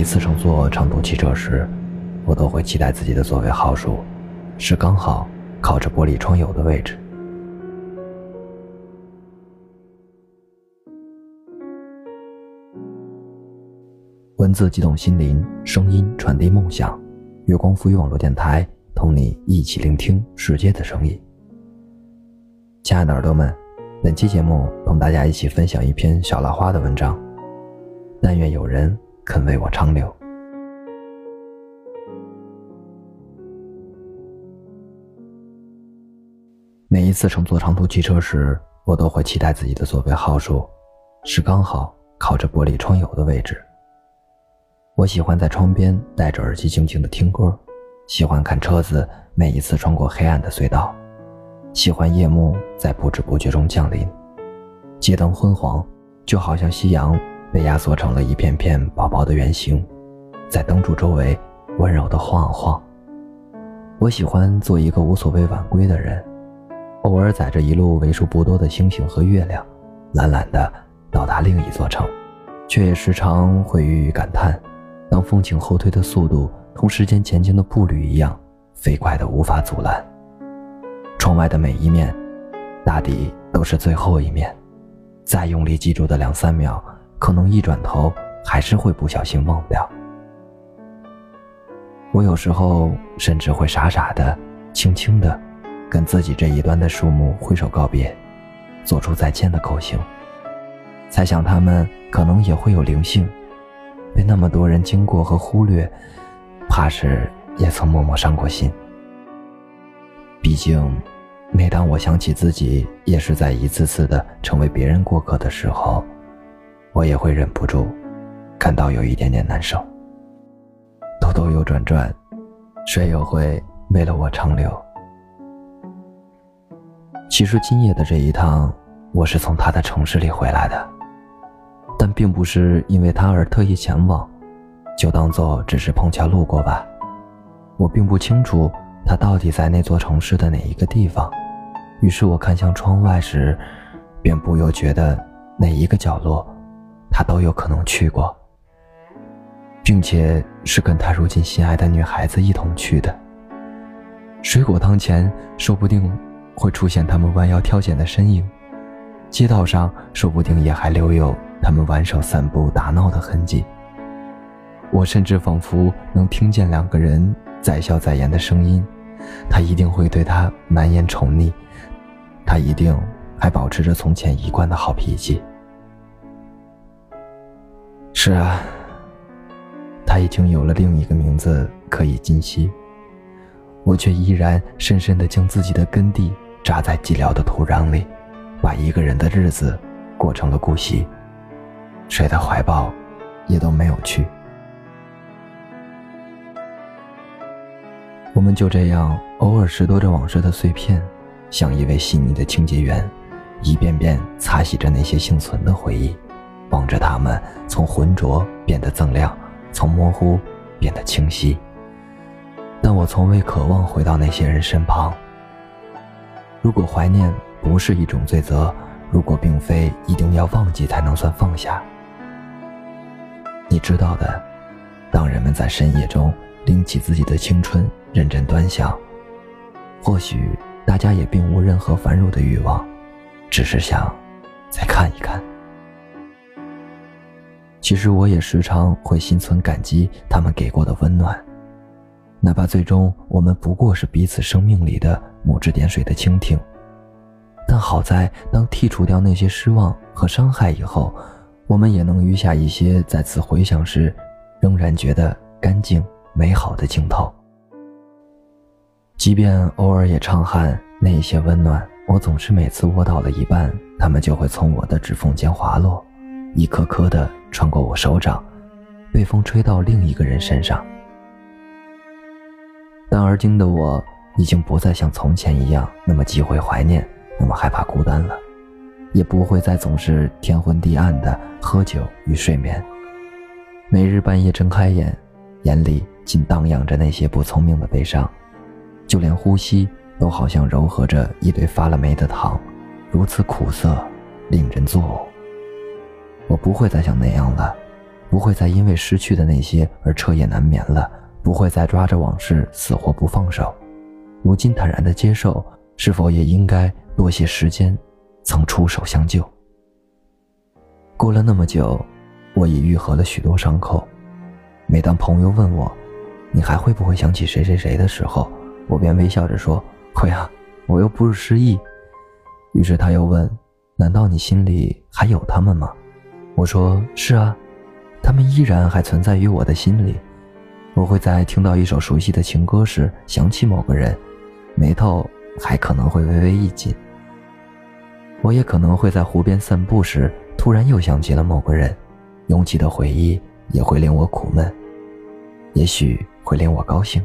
每次乘坐长途汽车时，我都会期待自己的座位号数是刚好靠着玻璃窗有的位置。文字激动心灵，声音传递梦想。月光赋予网络电台，同你一起聆听世界的声音。亲爱的耳朵们，本期节目同大家一起分享一篇小拉花的文章。但愿有人肯为我长留。每一次乘坐长途汽车时，我都会期待自己的座位号数是刚好靠着玻璃窗有的位置。我喜欢在窗边戴着耳机静静的听歌，喜欢看车子每一次穿过黑暗的隧道，喜欢夜幕在不知不觉中降临，街灯昏黄，就好像夕阳被压缩成了一片片薄薄的圆形，在灯柱周围温柔的晃啊晃。我喜欢做一个无所谓晚归的人，偶尔载着一路为数不多的星星和月亮，懒懒的到达另一座城，却也时常会郁郁感叹。当风景后退的速度同时间前进的步履一样飞快的无法阻拦，窗外的每一面，大抵都是最后一面。再用力记住的两三秒，可能一转头还是会不小心忘掉。我有时候甚至会傻傻的、轻轻的，跟自己这一端的树木挥手告别，做出再见的口型。猜想他们可能也会有灵性。被那么多人经过和忽略，怕是也曾默默伤过心。毕竟，每当我想起自己也是在一次次的成为别人过客的时候，我也会忍不住感到有一点点难受。兜兜又转转，谁又会为了我长留？其实今夜的这一趟，我是从他的城市里回来的。但并不是因为他而特意前往，就当做只是碰巧路过吧。我并不清楚他到底在那座城市的哪一个地方，于是我看向窗外时，便不由觉得哪一个角落，他都有可能去过，并且是跟他如今心爱的女孩子一同去的。水果摊前说不定会出现他们弯腰挑拣的身影，街道上说不定也还留有。他们挽手散步打闹的痕迹，我甚至仿佛能听见两个人在笑在言的声音。他一定会对她满眼宠溺，他一定还保持着从前一贯的好脾气。是啊，他已经有了另一个名字可以今夕，我却依然深深地将自己的根蒂扎在寂寥的土壤里，把一个人的日子过成了姑息。谁的怀抱，也都没有去。我们就这样偶尔拾掇着往事的碎片，像一位细腻的清洁员，一遍遍擦洗着那些幸存的回忆，望着他们从浑浊变得锃亮，从模糊变得清晰。但我从未渴望回到那些人身旁。如果怀念不是一种罪责，如果并非一定要忘记才能算放下。你知道的，当人们在深夜中拎起自己的青春，认真端详，或许大家也并无任何繁荣的欲望，只是想再看一看。其实我也时常会心存感激他们给过的温暖，哪怕最终我们不过是彼此生命里的木质点水的蜻蜓，但好在当剔除掉那些失望和伤害以后。我们也能余下一些再次回想时，仍然觉得干净美好的镜头。即便偶尔也畅汗，那一些温暖，我总是每次握到了一半，它们就会从我的指缝间滑落，一颗颗的穿过我手掌，被风吹到另一个人身上。但而今的我，已经不再像从前一样那么忌讳怀念，那么害怕孤单了。也不会再总是天昏地暗的喝酒与睡眠，每日半夜睁开眼，眼里尽荡漾着那些不聪明的悲伤，就连呼吸都好像糅合着一堆发了霉的糖，如此苦涩，令人作呕。我不会再像那样了，不会再因为失去的那些而彻夜难眠了，不会再抓着往事死活不放手。如今坦然的接受，是否也应该多些时间，曾出手相救？过了那么久，我已愈合了许多伤口。每当朋友问我，你还会不会想起谁谁谁的时候，我便微笑着说：“会啊，我又不是失忆。”于是他又问：“难道你心里还有他们吗？”我说：“是啊，他们依然还存在于我的心里。我会在听到一首熟悉的情歌时想起某个人，眉头还可能会微微一紧。我也可能会在湖边散步时突然又想起了某个人，拥挤的回忆也会令我苦闷，也许会令我高兴。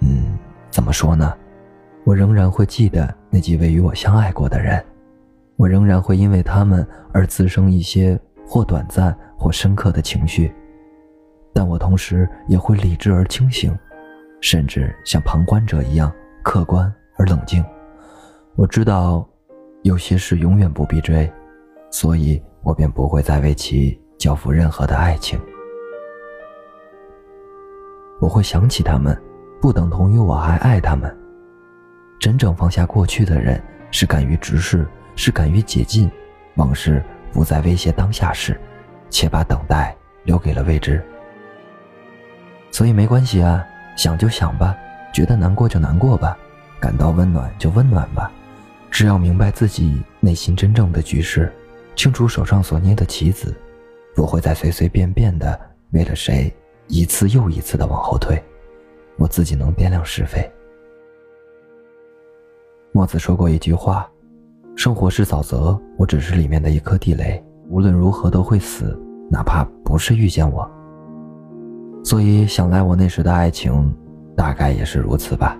嗯，怎么说呢？我仍然会记得那几位与我相爱过的人。”我仍然会因为他们而滋生一些或短暂或深刻的情绪，但我同时也会理智而清醒，甚至像旁观者一样客观而冷静。我知道，有些事永远不必追，所以我便不会再为其交付任何的爱情。我会想起他们，不等同于我还爱他们。真正放下过去的人，是敢于直视。是敢于解禁，往事不再威胁当下时，且把等待留给了未知。所以没关系啊，想就想吧，觉得难过就难过吧，感到温暖就温暖吧，只要明白自己内心真正的局势，清楚手上所捏的棋子，不会再随随便便的为了谁一次又一次的往后退。我自己能掂量是非。墨子说过一句话。生活是沼泽，我只是里面的一颗地雷，无论如何都会死，哪怕不是遇见我。所以想来我那时的爱情，大概也是如此吧。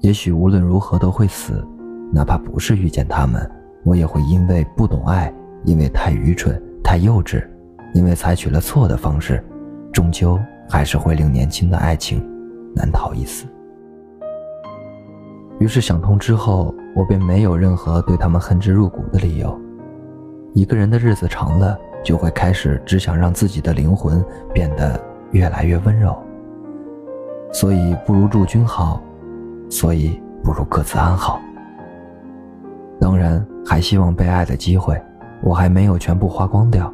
也许无论如何都会死，哪怕不是遇见他们，我也会因为不懂爱，因为太愚蠢、太幼稚，因为采取了错的方式，终究还是会令年轻的爱情难逃一死。于是想通之后。我便没有任何对他们恨之入骨的理由。一个人的日子长了，就会开始只想让自己的灵魂变得越来越温柔。所以不如祝君好，所以不如各自安好。当然，还希望被爱的机会，我还没有全部花光掉。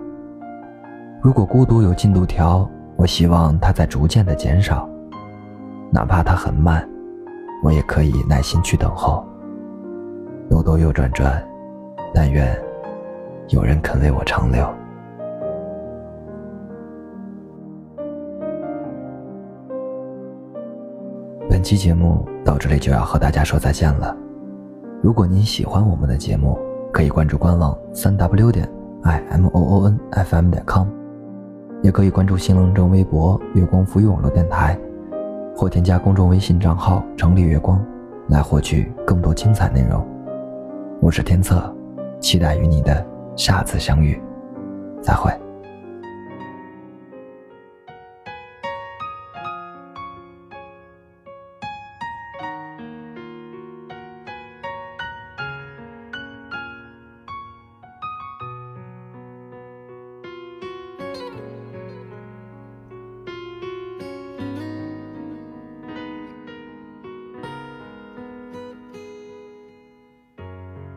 如果孤独有进度条，我希望它在逐渐的减少，哪怕它很慢，我也可以耐心去等候。兜兜又转转，但愿有人肯为我长留。本期节目到这里就要和大家说再见了。如果您喜欢我们的节目，可以关注官网三 w 点 i m o o n f m 点 com，也可以关注新浪微博“月光浮语网络电台”，或添加公众微信账号“城里月光”来获取更多精彩内容。我是天策，期待与你的下次相遇，再会。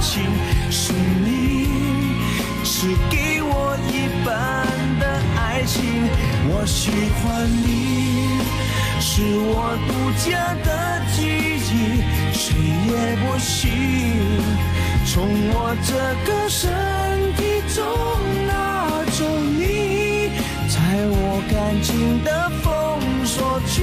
情是你，是给我一半的爱情。我喜欢你，是我独家的记忆，谁也不行从我这个身体中拿走你，在我感情的封锁区，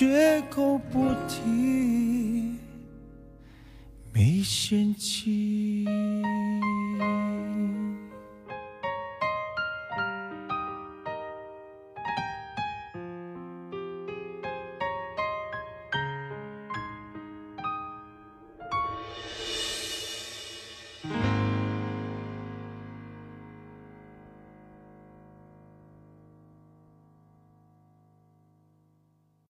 绝口不提，没嫌弃。